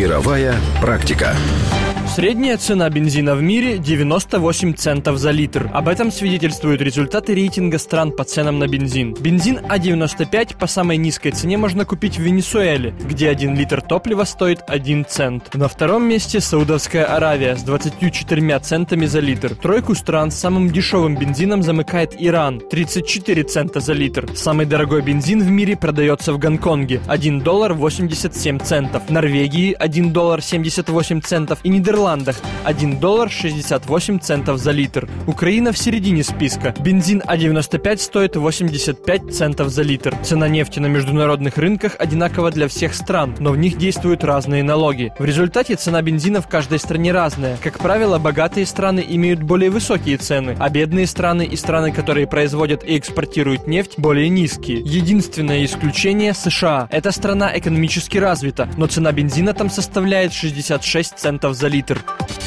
Мировая практика. Средняя цена бензина в мире 98 центов за литр. Об этом свидетельствуют результаты рейтинга стран по ценам на бензин. Бензин А95 по самой низкой цене можно купить в Венесуэле, где 1 литр топлива стоит 1 цент. На втором месте Саудовская Аравия с 24 центами за литр. Тройку стран с самым дешевым бензином замыкает Иран 34 цента за литр. Самый дорогой бензин в мире продается в Гонконге 1 доллар 87 центов. Норвегии 1 доллар 78 центов и Нидерландах Нидерландах 1 доллар 68 центов за литр. Украина в середине списка. Бензин А95 стоит 85 центов за литр. Цена нефти на международных рынках одинакова для всех стран, но в них действуют разные налоги. В результате цена бензина в каждой стране разная. Как правило, богатые страны имеют более высокие цены, а бедные страны и страны, которые производят и экспортируют нефть, более низкие. Единственное исключение – США. Эта страна экономически развита, но цена бензина там составляет 66 центов за литр. Твиттер.